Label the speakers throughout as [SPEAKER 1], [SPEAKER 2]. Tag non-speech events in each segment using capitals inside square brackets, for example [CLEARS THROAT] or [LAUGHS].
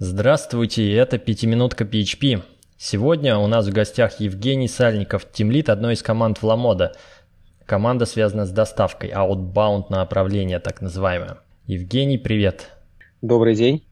[SPEAKER 1] Здравствуйте, это «Пятиминутка PHP». Сегодня у нас в гостях Евгений Сальников, тимлит одной из команд Вламода. Команда связана с доставкой, outbound направление так называемое. Евгений, привет.
[SPEAKER 2] Добрый день.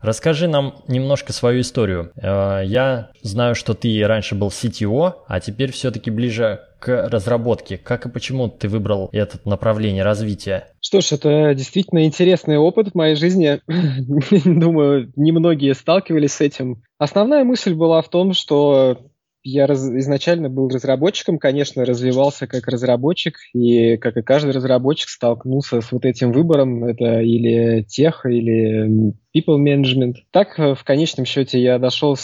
[SPEAKER 1] Расскажи нам немножко свою историю. Э, я знаю, что ты раньше был CTO, а теперь все-таки ближе к разработке. Как и почему ты выбрал это направление развития?
[SPEAKER 2] Что ж, это действительно интересный опыт в моей жизни. [LAUGHS] Думаю, немногие сталкивались с этим. Основная мысль была в том, что я раз, изначально был разработчиком, конечно, развивался как разработчик, и, как и каждый разработчик, столкнулся с вот этим выбором, это или тех, или people management. Так, в конечном счете, я дошел,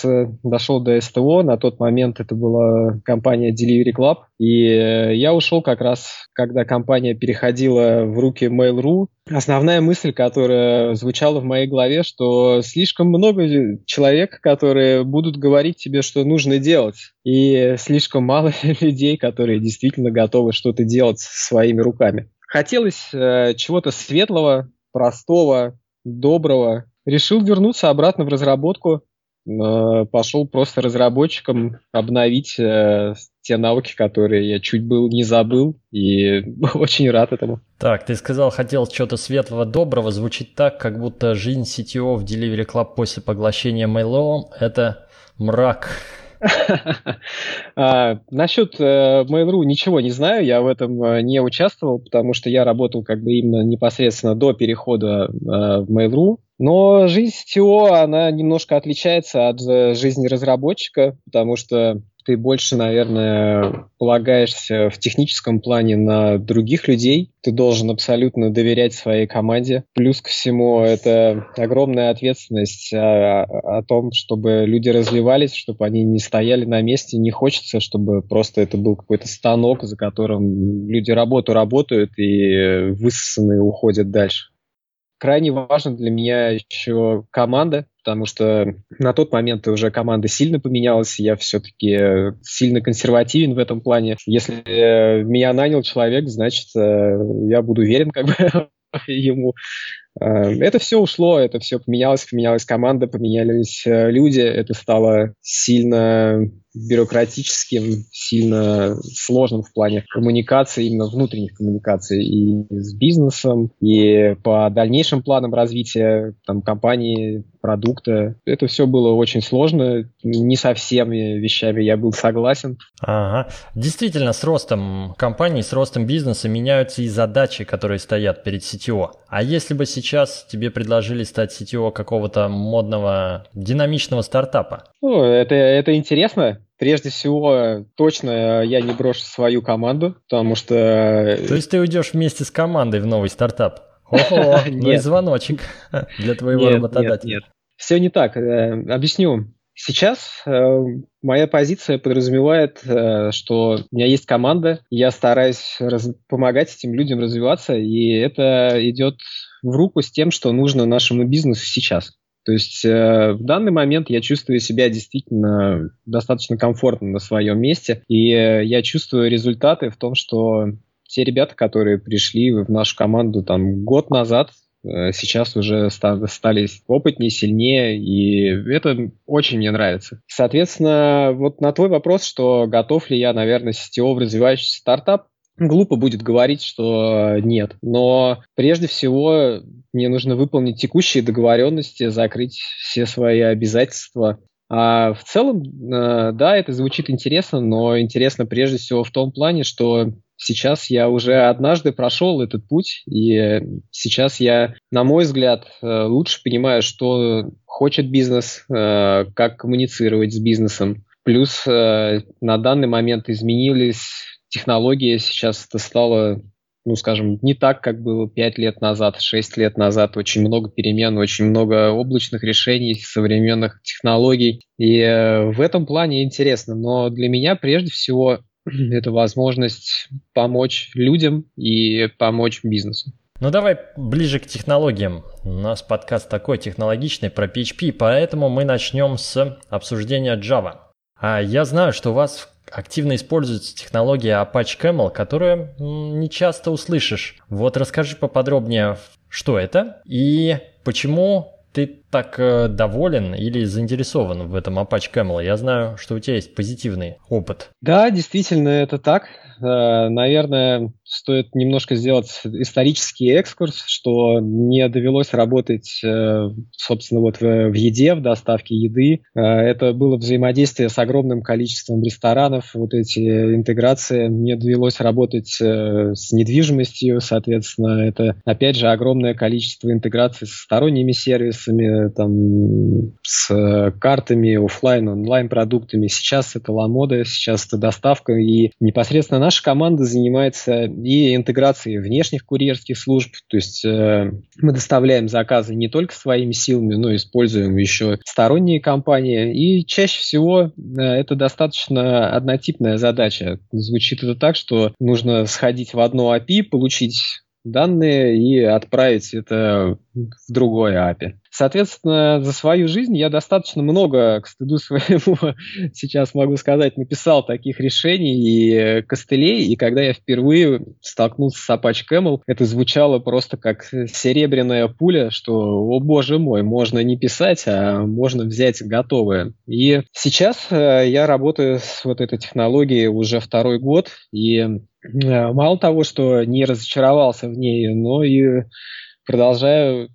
[SPEAKER 2] дошел до СТО, на тот момент это была компания Delivery Club, и я ушел как раз, когда компания переходила в руки Mail.ru, Основная мысль, которая звучала в моей голове, что слишком много человек, которые будут говорить тебе, что нужно делать, и слишком мало [LAUGHS] людей, которые действительно готовы что-то делать своими руками. Хотелось э, чего-то светлого, простого, доброго. Решил вернуться обратно в разработку, э, пошел просто разработчиком обновить э, те навыки, которые я чуть был не забыл, и [LAUGHS] очень рад этому.
[SPEAKER 1] Так, ты сказал, хотел чего-то светлого, доброго, звучит так, как будто жизнь CTO в Delivery Club после поглощения Mail.ru – это мрак. [LAUGHS]
[SPEAKER 2] а, насчет э, Mail.ru ничего не знаю, я в этом не участвовал, потому что я работал как бы именно непосредственно до перехода в Mail.ru. Но жизнь CTO, она немножко отличается от жизни разработчика, потому что ты больше, наверное, полагаешься в техническом плане на других людей. Ты должен абсолютно доверять своей команде. Плюс ко всему, это огромная ответственность о, о том, чтобы люди развивались, чтобы они не стояли на месте. Не хочется, чтобы просто это был какой-то станок, за которым люди работу работают и высосанные уходят дальше. Крайне важно для меня еще команда, потому что на тот момент уже команда сильно поменялась, я все-таки сильно консервативен в этом плане. Если э, меня нанял человек, значит, э, я буду верен как бы [LAUGHS] ему. Э, это все ушло, это все поменялось, поменялась команда, поменялись люди, это стало сильно бюрократическим, сильно сложным в плане коммуникации, именно внутренних коммуникаций и с бизнесом, и по дальнейшим планам развития там, компании, продукта. Это все было очень сложно, не со всеми вещами я был согласен.
[SPEAKER 1] Ага. Действительно, с ростом компании, с ростом бизнеса меняются и задачи, которые стоят перед CTO. А если бы сейчас тебе предложили стать CTO какого-то модного, динамичного стартапа?
[SPEAKER 2] Ну, это, это интересно. Прежде всего, точно я не брошу свою команду, потому что...
[SPEAKER 1] То есть ты уйдешь вместе с командой в новый стартап? Ого, [LAUGHS] ну и звоночек [LAUGHS] для твоего работодателя. Нет, нет.
[SPEAKER 2] Все не так. Э, объясню. Сейчас э, моя позиция подразумевает, э, что у меня есть команда, я стараюсь раз- помогать этим людям развиваться, и это идет в руку с тем, что нужно нашему бизнесу сейчас. То есть э, в данный момент я чувствую себя действительно достаточно комфортно на своем месте, и э, я чувствую результаты в том, что те ребята, которые пришли в нашу команду там год назад, э, сейчас уже стали опытнее, сильнее, и это очень мне нравится. Соответственно, вот на твой вопрос, что готов ли я, наверное, CTO в развивающийся стартап, глупо будет говорить, что нет. Но прежде всего мне нужно выполнить текущие договоренности, закрыть все свои обязательства. А в целом, э, да, это звучит интересно, но интересно прежде всего в том плане, что сейчас я уже однажды прошел этот путь, и сейчас я, на мой взгляд, э, лучше понимаю, что хочет бизнес, э, как коммуницировать с бизнесом. Плюс на данный момент изменились технология сейчас это стало, ну, скажем, не так, как было 5 лет назад, 6 лет назад. Очень много перемен, очень много облачных решений, современных технологий. И э, в этом плане интересно. Но для меня прежде всего [CLEARS THROAT] это возможность помочь людям и помочь бизнесу.
[SPEAKER 1] Ну давай ближе к технологиям. У нас подкаст такой технологичный про PHP, поэтому мы начнем с обсуждения Java. А я знаю, что у вас активно используется технология Apache Camel, которую не часто услышишь. Вот расскажи поподробнее, что это и почему ты так э, доволен или заинтересован в этом Apache Camel? Я знаю, что у тебя есть позитивный опыт.
[SPEAKER 2] Да, действительно, это так. Э, наверное, стоит немножко сделать исторический экскурс, что не довелось работать, э, собственно, вот в, еде, в доставке еды. Это было взаимодействие с огромным количеством ресторанов, вот эти интеграции. Мне довелось работать с недвижимостью, соответственно, это, опять же, огромное количество интеграций с сторонними сервисами, там, с картами, офлайн, онлайн продуктами. Сейчас это ламода, сейчас это доставка, и непосредственно наша команда занимается и интеграцией внешних курьерских служб, то есть э, мы доставляем заказы не только своими силами, но используем еще сторонние компании, и чаще всего э, это достаточно однотипная задача. Звучит это так, что нужно сходить в одно API, получить данные и отправить это в другой API. Соответственно, за свою жизнь я достаточно много, к стыду своему, [LAUGHS] сейчас могу сказать, написал таких решений и костылей, и когда я впервые столкнулся с Apache Camel, это звучало просто как серебряная пуля, что, о боже мой, можно не писать, а можно взять готовое. И сейчас э, я работаю с вот этой технологией уже второй год, и э, мало того, что не разочаровался в ней, но и продолжаю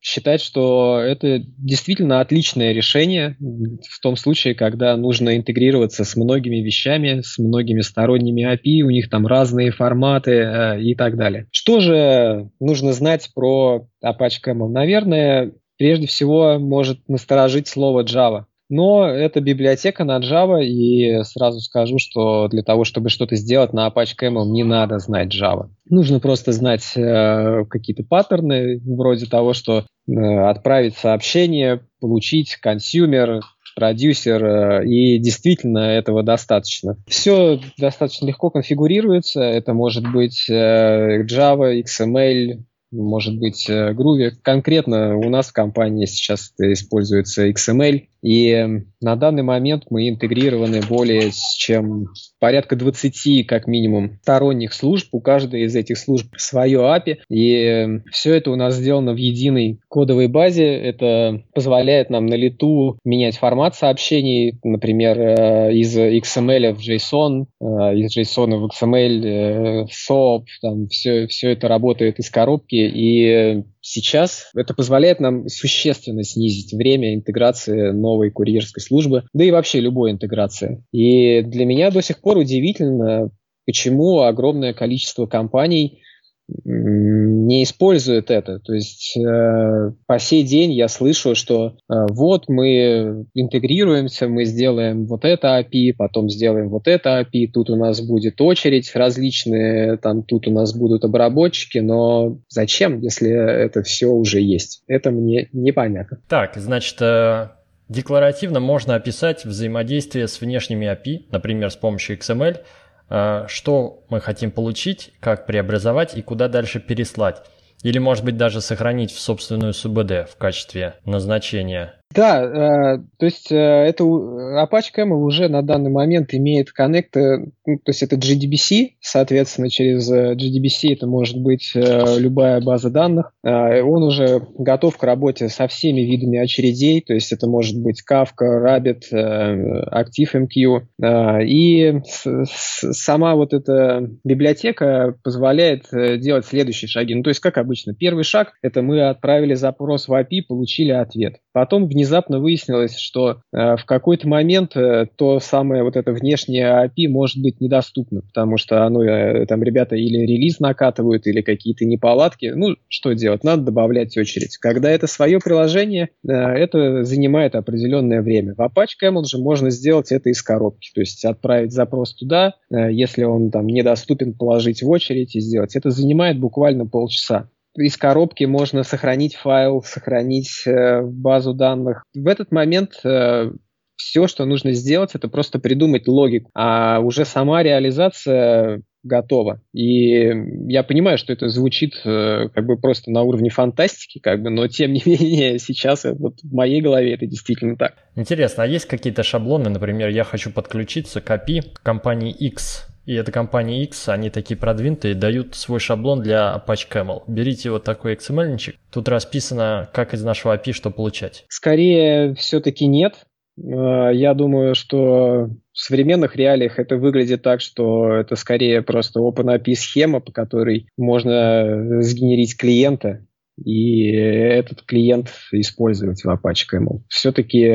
[SPEAKER 2] считать, что это действительно отличное решение в том случае, когда нужно интегрироваться с многими вещами, с многими сторонними API, у них там разные форматы э, и так далее. Что же нужно знать про Apache Camel? Наверное, прежде всего может насторожить слово Java. Но это библиотека на Java, и сразу скажу, что для того, чтобы что-то сделать на Apache Camel, не надо знать Java. Нужно просто знать э, какие-то паттерны, вроде того, что э, отправить сообщение, получить consumer, продюсер, э, и действительно этого достаточно. Все достаточно легко конфигурируется, это может быть э, Java, XML, может быть э, Groovy. Конкретно у нас в компании сейчас используется XML, и на данный момент мы интегрированы более чем порядка 20 как минимум сторонних служб. У каждой из этих служб свое API. И все это у нас сделано в единой кодовой базе. Это позволяет нам на лету менять формат сообщений, например, э, из XML в JSON, э, из JSON в XML, SOAP, там все, все это работает из коробки. И Сейчас это позволяет нам существенно снизить время интеграции новой курьерской службы, да и вообще любой интеграции. И для меня до сих пор удивительно, почему огромное количество компаний не использует это. То есть э, по сей день я слышу, что э, вот мы интегрируемся, мы сделаем вот это API, потом сделаем вот это API, тут у нас будет очередь различные, там тут у нас будут обработчики, но зачем, если это все уже есть? Это мне непонятно.
[SPEAKER 1] Так, значит, э, декларативно можно описать взаимодействие с внешними API, например, с помощью XML, что мы хотим получить, как преобразовать и куда дальше переслать. Или, может быть, даже сохранить в собственную СУБД в качестве назначения.
[SPEAKER 2] Да, э, то есть э, это Apache Camel уже на данный момент имеет коннекты, ну, то есть это GDBC, соответственно, через э, GDBC это может быть э, любая база данных. Э, он уже готов к работе со всеми видами очередей, то есть это может быть Kafka, Rabbit, э, ActiveMQ. Э, и с, с, сама вот эта библиотека позволяет э, делать следующие шаги. Ну, то есть, как обычно, первый шаг – это мы отправили запрос в API, получили ответ. Потом внезапно выяснилось, что э, в какой-то момент э, то самое вот это внешнее API может быть недоступно, потому что оно, э, там ребята или релиз накатывают, или какие-то неполадки. Ну, что делать? Надо добавлять очередь. Когда это свое приложение, э, это занимает определенное время. В Apache Camel же можно сделать это из коробки, то есть отправить запрос туда, э, если он там недоступен, положить в очередь и сделать. Это занимает буквально полчаса из коробки можно сохранить файл, сохранить э, базу данных. В этот момент э, все, что нужно сделать, это просто придумать логику, а уже сама реализация готова. И я понимаю, что это звучит э, как бы просто на уровне фантастики, как бы, но тем не [LAUGHS] менее сейчас вот в моей голове это действительно так.
[SPEAKER 1] Интересно, а есть какие-то шаблоны, например, я хочу подключиться к API компании X, и эта компания X, они такие продвинутые, дают свой шаблон для Apache Camel. Берите вот такой XML-ничек, тут расписано, как из нашего API что получать.
[SPEAKER 2] Скорее, все-таки нет. Э, я думаю, что в современных реалиях это выглядит так, что это скорее просто OpenAPI схема, по которой можно сгенерить клиента, и этот клиент использовать в Apache Camel. Все-таки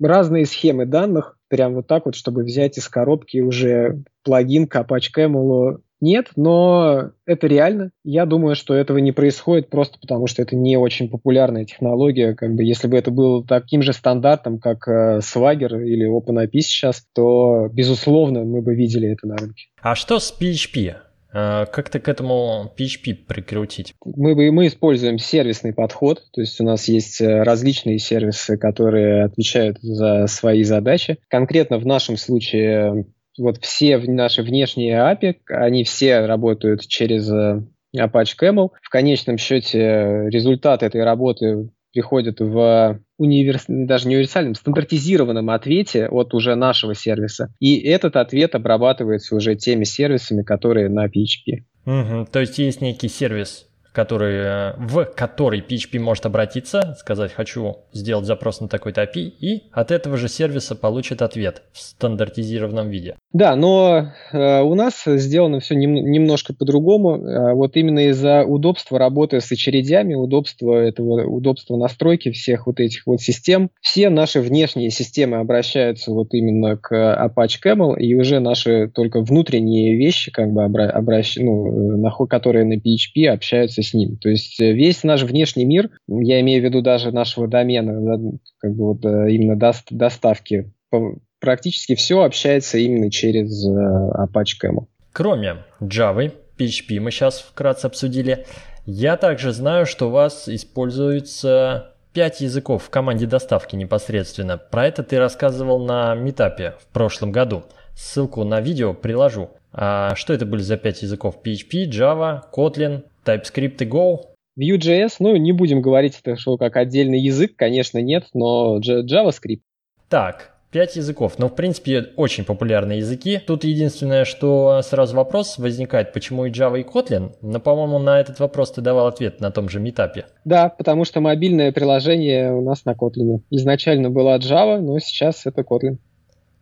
[SPEAKER 2] разные схемы данных, прям вот так вот, чтобы взять из коробки уже плагин Apache Camel нет, но это реально. Я думаю, что этого не происходит просто потому, что это не очень популярная технология. Как бы, если бы это было таким же стандартом, как э, Swagger или OpenAPI сейчас, то, безусловно, мы бы видели это на рынке.
[SPEAKER 1] А что с PHP? А, как ты к этому PHP прикрутить?
[SPEAKER 2] Мы, мы используем сервисный подход, то есть у нас есть э, различные сервисы, которые отвечают за свои задачи. Конкретно в нашем случае вот все наши внешние API, они все работают через э, Apache Camel. В конечном счете результат этой работы приходит в универс... даже не универсальном, стандартизированном ответе от уже нашего сервиса. И этот ответ обрабатывается уже теми сервисами, которые на PHP.
[SPEAKER 1] Угу, то есть есть некий сервис, который, э, в который PHP может обратиться, сказать «хочу сделать запрос на такой-то API», и от этого же сервиса получит ответ в стандартизированном виде.
[SPEAKER 2] Да, но э, у нас сделано все нем, немножко по-другому. Э, вот именно из-за удобства работы с очередями, удобства этого, удобства настройки всех вот этих вот систем, все наши внешние системы обращаются вот именно к Apache Camel, и уже наши только внутренние вещи, как бы обра- обращ... ну, на, которые на PHP общаются с ним. То есть э, весь наш внешний мир, я имею в виду даже нашего домена, как бы вот э, именно доставки практически все общается именно через э, Apache Camel.
[SPEAKER 1] Кроме Java, PHP мы сейчас вкратце обсудили, я также знаю, что у вас используется 5 языков в команде доставки непосредственно. Про это ты рассказывал на метапе в прошлом году. Ссылку на видео приложу. А что это были за 5 языков? PHP, Java, Kotlin, TypeScript и Go?
[SPEAKER 2] Vue.js, ну, не будем говорить это, что как отдельный язык, конечно, нет, но JavaScript.
[SPEAKER 1] Так, Пять языков, но в принципе очень популярные языки. Тут единственное, что сразу вопрос возникает, почему и Java, и Kotlin, но, по-моему, на этот вопрос ты давал ответ на том же метапе.
[SPEAKER 2] Да, потому что мобильное приложение у нас на Kotlin. Изначально была Java, но сейчас это Kotlin.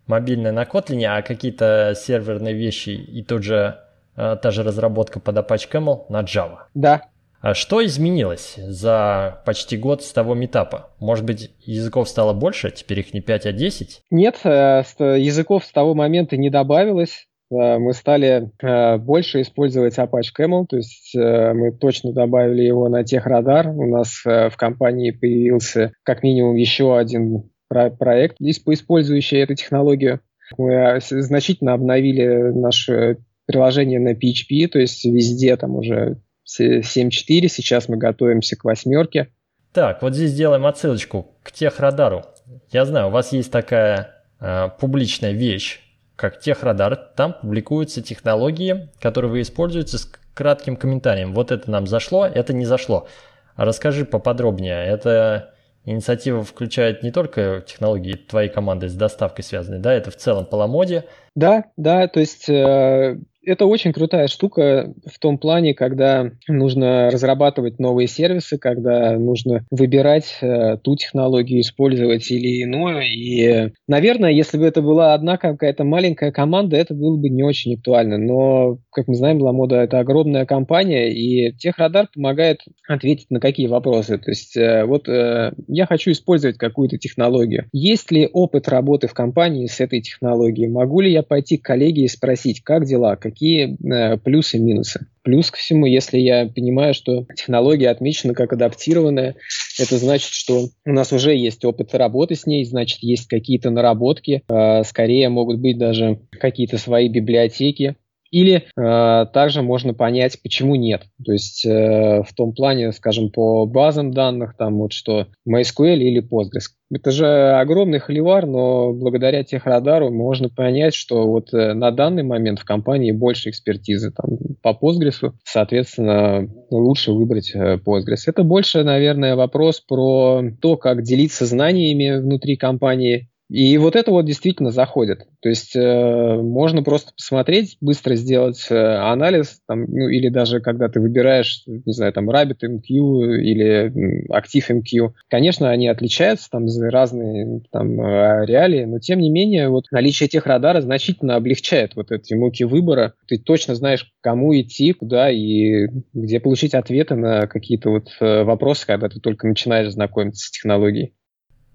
[SPEAKER 1] Мобильное на Kotlin, а какие-то серверные вещи и тот же, э, та же разработка под Apache Camel на Java.
[SPEAKER 2] Да,
[SPEAKER 1] а что изменилось за почти год с того метапа? Может быть, языков стало больше, теперь их не 5, а 10?
[SPEAKER 2] Нет, э, языков с того момента не добавилось. Э, мы стали больше использовать Apache Camel, то есть мы точно добавили его на техрадар. У нас в компании появился как минимум еще один проект, использующий эту технологию. Мы значительно обновили наше приложение на PHP, то есть везде там уже 7.4, сейчас мы готовимся к восьмерке.
[SPEAKER 1] Так, вот здесь делаем отсылочку к техрадару. Я знаю, у вас есть такая э, публичная вещь, как техрадар. Там публикуются технологии, которые вы используете с кратким комментарием. Вот это нам зашло, это не зашло. Расскажи поподробнее. Это инициатива включает не только технологии твоей команды с доставкой связанные, да, это в целом по ламоде.
[SPEAKER 2] Да, да, то есть э, это очень крутая штука в том плане, когда нужно разрабатывать новые сервисы, когда нужно выбирать э, ту технологию, использовать или иную. И, наверное, если бы это была одна какая-то маленькая команда, это было бы не очень актуально. Но, как мы знаем, Ламода – это огромная компания, и Техрадар помогает ответить на какие вопросы. То есть, э, вот э, я хочу использовать какую-то технологию. Есть ли опыт работы в компании с этой технологией? Могу ли я пойти к коллеге и спросить, как дела, какие э, плюсы и минусы. Плюс ко всему, если я понимаю, что технология отмечена как адаптированная, это значит, что у нас уже есть опыт работы с ней, значит, есть какие-то наработки, э, скорее могут быть даже какие-то свои библиотеки, или э, также можно понять, почему нет. То есть э, в том плане, скажем, по базам данных, там вот что MySQL или Postgres. Это же огромный холивар, но благодаря техрадару можно понять, что вот э, на данный момент в компании больше экспертизы там, по Postgres, соответственно, лучше выбрать э, Postgres. Это больше, наверное, вопрос про то, как делиться знаниями внутри компании, И вот это вот действительно заходит. То есть э, можно просто посмотреть, быстро сделать э, анализ, там, ну, или даже когда ты выбираешь, не знаю, там RabbitMQ или ActiveMQ. Конечно, они отличаются там за разные там э, реалии, но тем не менее вот наличие тех радара значительно облегчает вот эти муки выбора. Ты точно знаешь, кому идти, куда и где получить ответы на какие-то вот э, вопросы, когда ты только начинаешь знакомиться с технологией.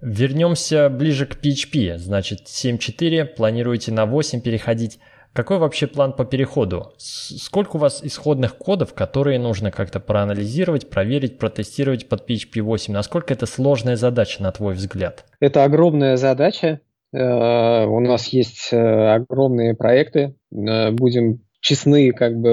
[SPEAKER 1] Вернемся ближе к PHP. Значит, 7.4, планируете на 8 переходить. Какой вообще план по переходу? Сколько у вас исходных кодов, которые нужно как-то проанализировать, проверить, протестировать под PHP 8? Насколько это сложная задача, на твой взгляд?
[SPEAKER 2] Это огромная задача. Э, у нас есть э, огромные проекты. Э, будем честны, как бы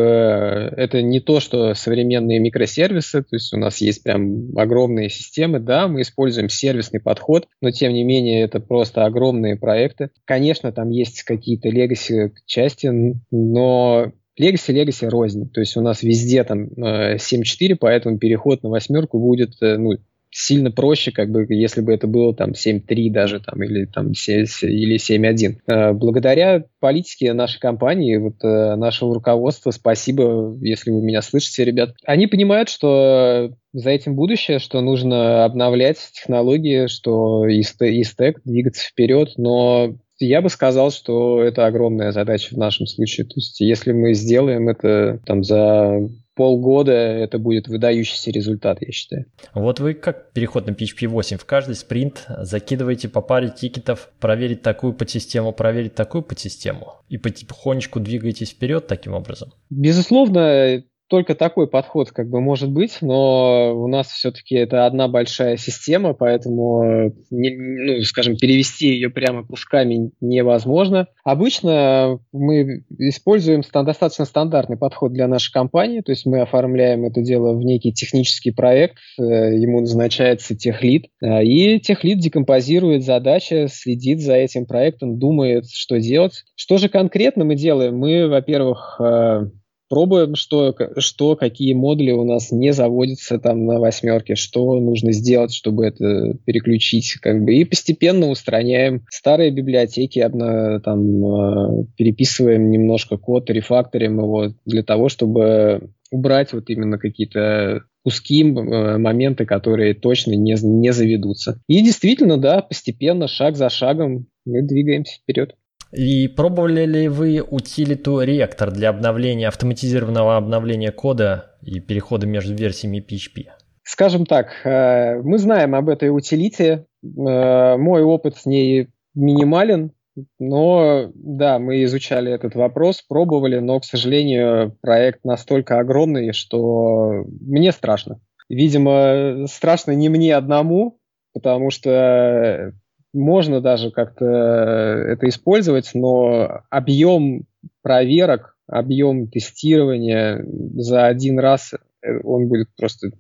[SPEAKER 2] это не то, что современные микросервисы, то есть у нас есть прям огромные системы, да, мы используем сервисный подход, но тем не менее это просто огромные проекты. Конечно, там есть какие-то легаси части, но Legacy, Legacy рознь. То есть у нас везде там 7.4, поэтому переход на восьмерку будет ну, сильно проще, как бы, если бы это было там 7.3 даже, там, или там 7, или 7.1. Э, благодаря политике нашей компании, вот э, нашего руководства, спасибо, если вы меня слышите, ребят, они понимают, что за этим будущее, что нужно обновлять технологии, что и, стек двигаться вперед, но я бы сказал, что это огромная задача в нашем случае. То есть, если мы сделаем это там за полгода это будет выдающийся результат, я считаю.
[SPEAKER 1] Вот вы как переход на PHP 8? В каждый спринт закидываете по паре тикетов, проверить такую подсистему, проверить такую подсистему, и потихонечку двигаетесь вперед таким образом?
[SPEAKER 2] Безусловно, только такой подход как бы может быть, но у нас все-таки это одна большая система, поэтому, не, ну, скажем, перевести ее прямо кусками невозможно. Обычно мы используем достаточно стандартный подход для нашей компании, то есть мы оформляем это дело в некий технический проект, э, ему назначается техлит, э, и техлит декомпозирует задачи, следит за этим проектом, думает, что делать. Что же конкретно мы делаем? Мы, во-первых, э, пробуем, что, что, какие модули у нас не заводятся там на восьмерке, что нужно сделать, чтобы это переключить, как бы, и постепенно устраняем старые библиотеки, обна, там, э, переписываем немножко код, рефакторим его для того, чтобы убрать вот именно какие-то куски, э, моменты, которые точно не, не заведутся. И действительно, да, постепенно, шаг за шагом мы двигаемся вперед.
[SPEAKER 1] И пробовали ли вы утилиту реактор для обновления, автоматизированного обновления кода и перехода между версиями PHP?
[SPEAKER 2] Скажем так, э, мы знаем об этой утилите. Э, мой опыт с ней минимален, но да, мы изучали этот вопрос, пробовали, но, к сожалению, проект настолько огромный, что мне страшно. Видимо, страшно не мне одному, потому что можно даже как-то э, это использовать, но объем проверок, объем тестирования за один раз, э, он будет просто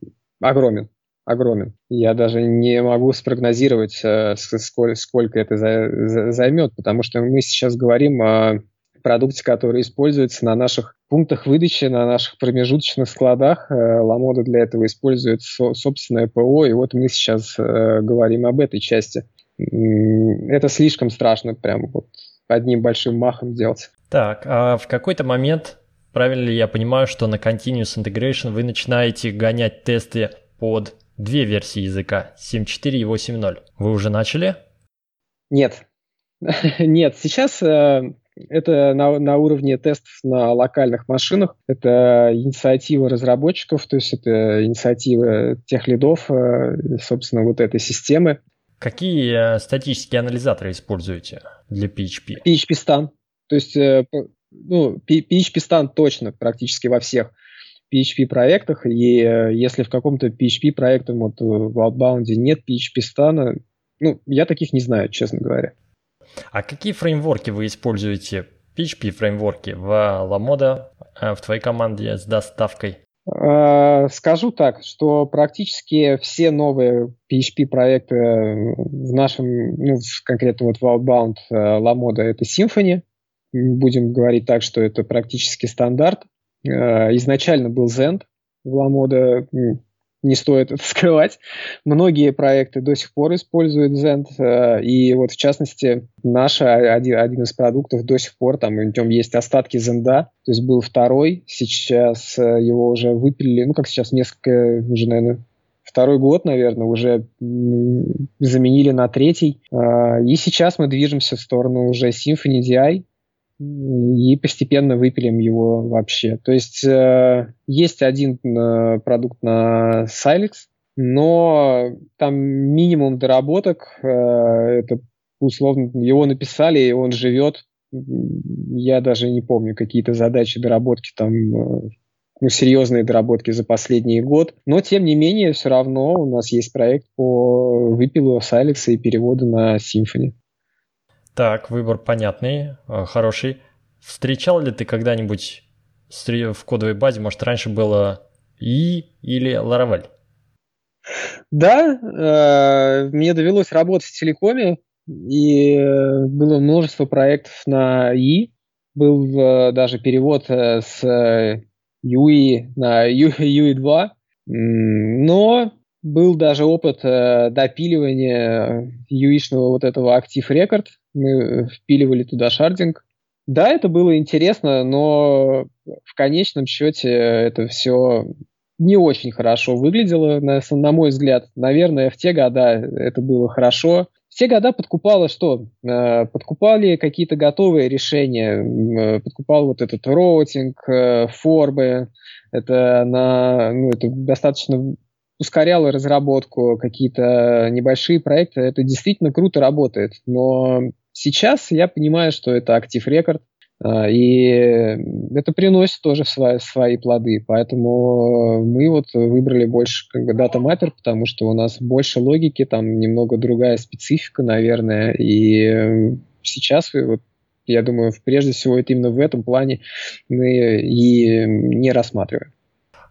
[SPEAKER 2] огромен. Огромен. Я даже не могу спрогнозировать, э, сколько, сколько это займет, потому что мы сейчас говорим о продукте, который используется на наших пунктах выдачи, на наших промежуточных складах. Ламода для этого использует собственное ПО, и вот мы сейчас говорим об этой части это слишком страшно прям вот одним большим махом делать.
[SPEAKER 1] Так, а в какой-то момент, правильно ли я понимаю, что на Continuous Integration вы начинаете гонять тесты под две версии языка, 7.4 и 8.0? Вы уже начали?
[SPEAKER 2] Нет. [LAUGHS] Нет, сейчас э, это на, на уровне тестов на локальных машинах. Это инициатива разработчиков, то есть это инициатива тех лидов, э, собственно, вот этой системы.
[SPEAKER 1] Какие э, статические анализаторы используете для PHP?
[SPEAKER 2] PHP Stan. То есть, э, ну, PHP Stan точно практически во всех PHP проектах, и э, если в каком-то PHP проекте вот в Outbound нет PHP Stan, ну, я таких не знаю, честно говоря.
[SPEAKER 1] А какие фреймворки вы используете? PHP фреймворки в Lamoda, в твоей команде с доставкой?
[SPEAKER 2] Э, скажу так, что практически все новые PHP-проекты в нашем, ну, конкретно вот в Outbound LaModa э, это Symfony. Будем говорить так, что это практически стандарт. Э, изначально был Zend в LaModa. Не стоит это [LAUGHS] скрывать. Многие проекты до сих пор используют Zend, э, и вот в частности наш один, один из продуктов до сих пор, там в нем есть остатки Zend, то есть был второй, сейчас э, его уже выпилили, ну как сейчас, несколько, уже, наверное, второй год, наверное, уже заменили на третий. Э, и сейчас мы движемся в сторону уже Symfony DI, и постепенно выпилим его вообще. То есть э, есть один э, продукт на Silex, но там минимум доработок, э, это условно его написали, и он живет. Я даже не помню какие-то задачи доработки там ну, серьезные доработки за последний год. Но, тем не менее, все равно у нас есть проект по выпилу Silex и переводу на Symfony.
[SPEAKER 1] Так, выбор понятный, э, хороший. Встречал ли ты когда-нибудь в кодовой базе, может, раньше было И или Laravel?
[SPEAKER 2] Да, э, мне довелось работать в телекоме, и было множество проектов на И. Был э, даже перевод с UI на UI2, [LAUGHS] но был даже опыт э, допиливания UI-шного вот этого Active Record. Мы впиливали туда шардинг. Да, это было интересно, но в конечном счете это все не очень хорошо выглядело, на, на мой взгляд. Наверное, в те года это было хорошо. В те года подкупало что? Э, подкупали какие-то готовые решения. Э, подкупал вот этот роутинг, форбы. Это, на, ну, это достаточно ускоряло разработку, какие-то небольшие проекты, это действительно круто работает. Но сейчас я понимаю, что это актив рекорд, а, и это приносит тоже свои, свои плоды. Поэтому мы вот выбрали больше как бы Data Mapper, потому что у нас больше логики, там немного другая специфика, наверное. И сейчас вот я думаю, прежде всего это именно в этом плане мы и не рассматриваем.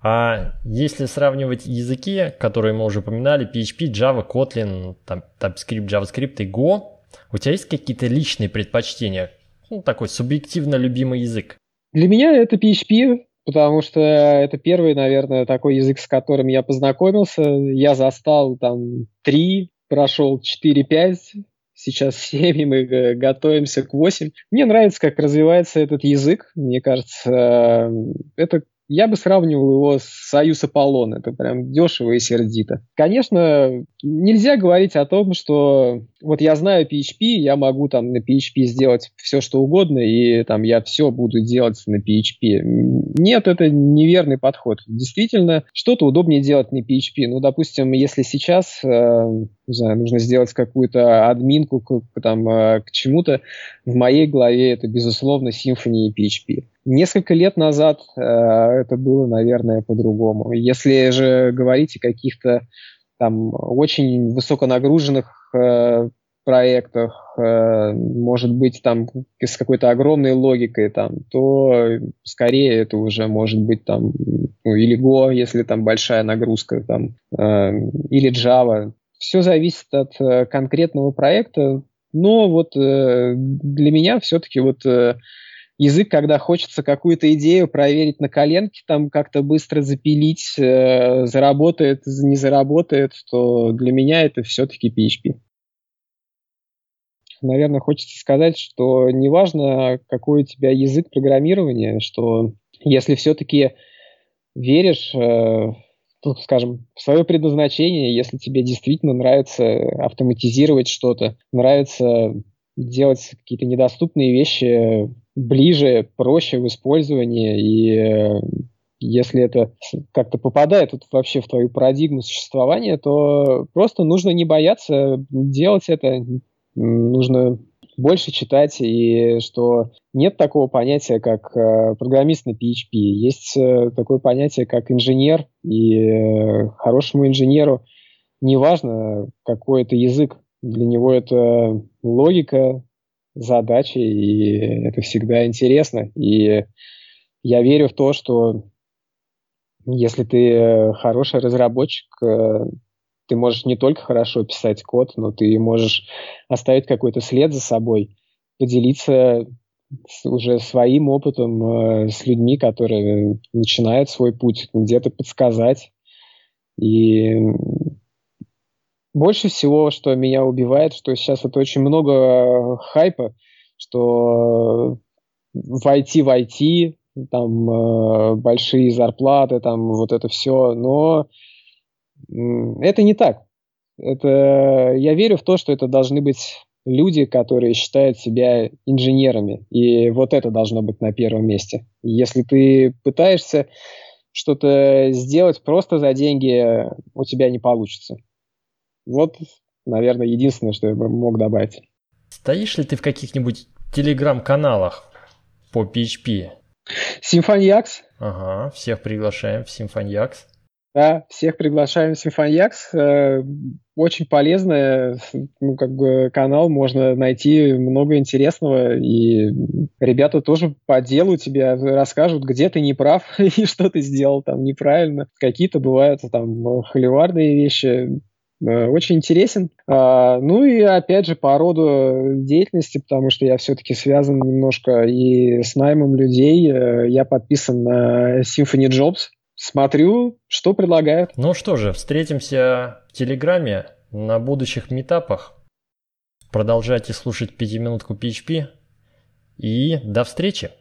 [SPEAKER 1] А если сравнивать языки, которые мы уже упоминали, PHP, Java, Kotlin, там, TypeScript, JavaScript и Go, у тебя есть какие-то личные предпочтения? Ну, такой субъективно любимый язык.
[SPEAKER 2] Для меня это PHP, потому что это первый, наверное, такой язык, с которым я познакомился. Я застал там 3, прошел 4-5, сейчас [LAUGHS] 7, и мы готовимся к 8. Мне нравится, как развивается этот язык. Мне кажется, э, это я бы сравнивал его с Союз Аполлон. Это прям дешево и сердито. Конечно, нельзя говорить о том, что вот я знаю PHP, я могу там на PHP сделать все, что угодно, и там я все буду делать на PHP. Нет, это неверный подход. Действительно, что-то удобнее делать на PHP. Ну, допустим, если сейчас, э, не знаю, нужно сделать какую-то админку к, там, э, к чему-то, в моей голове это, безусловно, Symfony и PHP. Несколько лет назад э, это было, наверное, по-другому. Если же говорить о каких-то там очень высоконагруженных э, проектах, э, может быть, там с какой-то огромной логикой, там, то скорее это уже может быть там ну, или Go, если там большая нагрузка, там, э, или Java. Все зависит от э, конкретного проекта, но вот э, для меня все-таки вот э, язык, когда хочется какую-то идею проверить на коленке, там как-то быстро запилить, э, заработает, не заработает, то для меня это все-таки PHP. Наверное, хочется сказать, что неважно, какой у тебя язык программирования, что если все-таки веришь, э, ну, скажем, в свое предназначение, если тебе действительно нравится автоматизировать что-то, нравится делать какие-то недоступные вещи ближе, проще в использовании, и э, если это как-то попадает вот вообще в твою парадигму существования, то просто нужно не бояться делать это, нужно больше читать, и что нет такого понятия, как э, программист на PHP. Есть э, такое понятие, как инженер, и э, хорошему инженеру неважно, какой это язык, для него это логика, задачи, и это всегда интересно. И я верю в то, что если ты хороший разработчик, э, ты можешь не только хорошо писать код, но ты можешь оставить какой-то след за собой, поделиться уже своим опытом э, с людьми, которые начинают свой путь, где-то подсказать. И больше всего, что меня убивает, что сейчас это очень много хайпа, что в IT в там э, большие зарплаты, там вот это все, но это не так. Это, я верю в то, что это должны быть люди, которые считают себя инженерами. И вот это должно быть на первом месте. Если ты пытаешься что-то сделать просто за деньги, у тебя не получится. Вот, наверное, единственное, что я бы мог добавить.
[SPEAKER 1] Стоишь ли ты в каких-нибудь телеграм-каналах по PHP?
[SPEAKER 2] Симфоньякс.
[SPEAKER 1] Ага, всех приглашаем в Симфоньякс.
[SPEAKER 2] Да, всех приглашаем в Симфоньякс. Э, очень полезный ну, как бы канал, можно найти много интересного, и ребята тоже по делу тебе расскажут, где ты не прав [LAUGHS] и что ты сделал там неправильно. Какие-то бывают там холиварные вещи, очень интересен. А, ну и опять же по роду деятельности, потому что я все-таки связан немножко и с наймом людей. Э, я подписан на Symphony Jobs, смотрю, что предлагают.
[SPEAKER 1] Ну что же, встретимся в Телеграме на будущих метапах. Продолжайте слушать пятиминутку PHP и до встречи!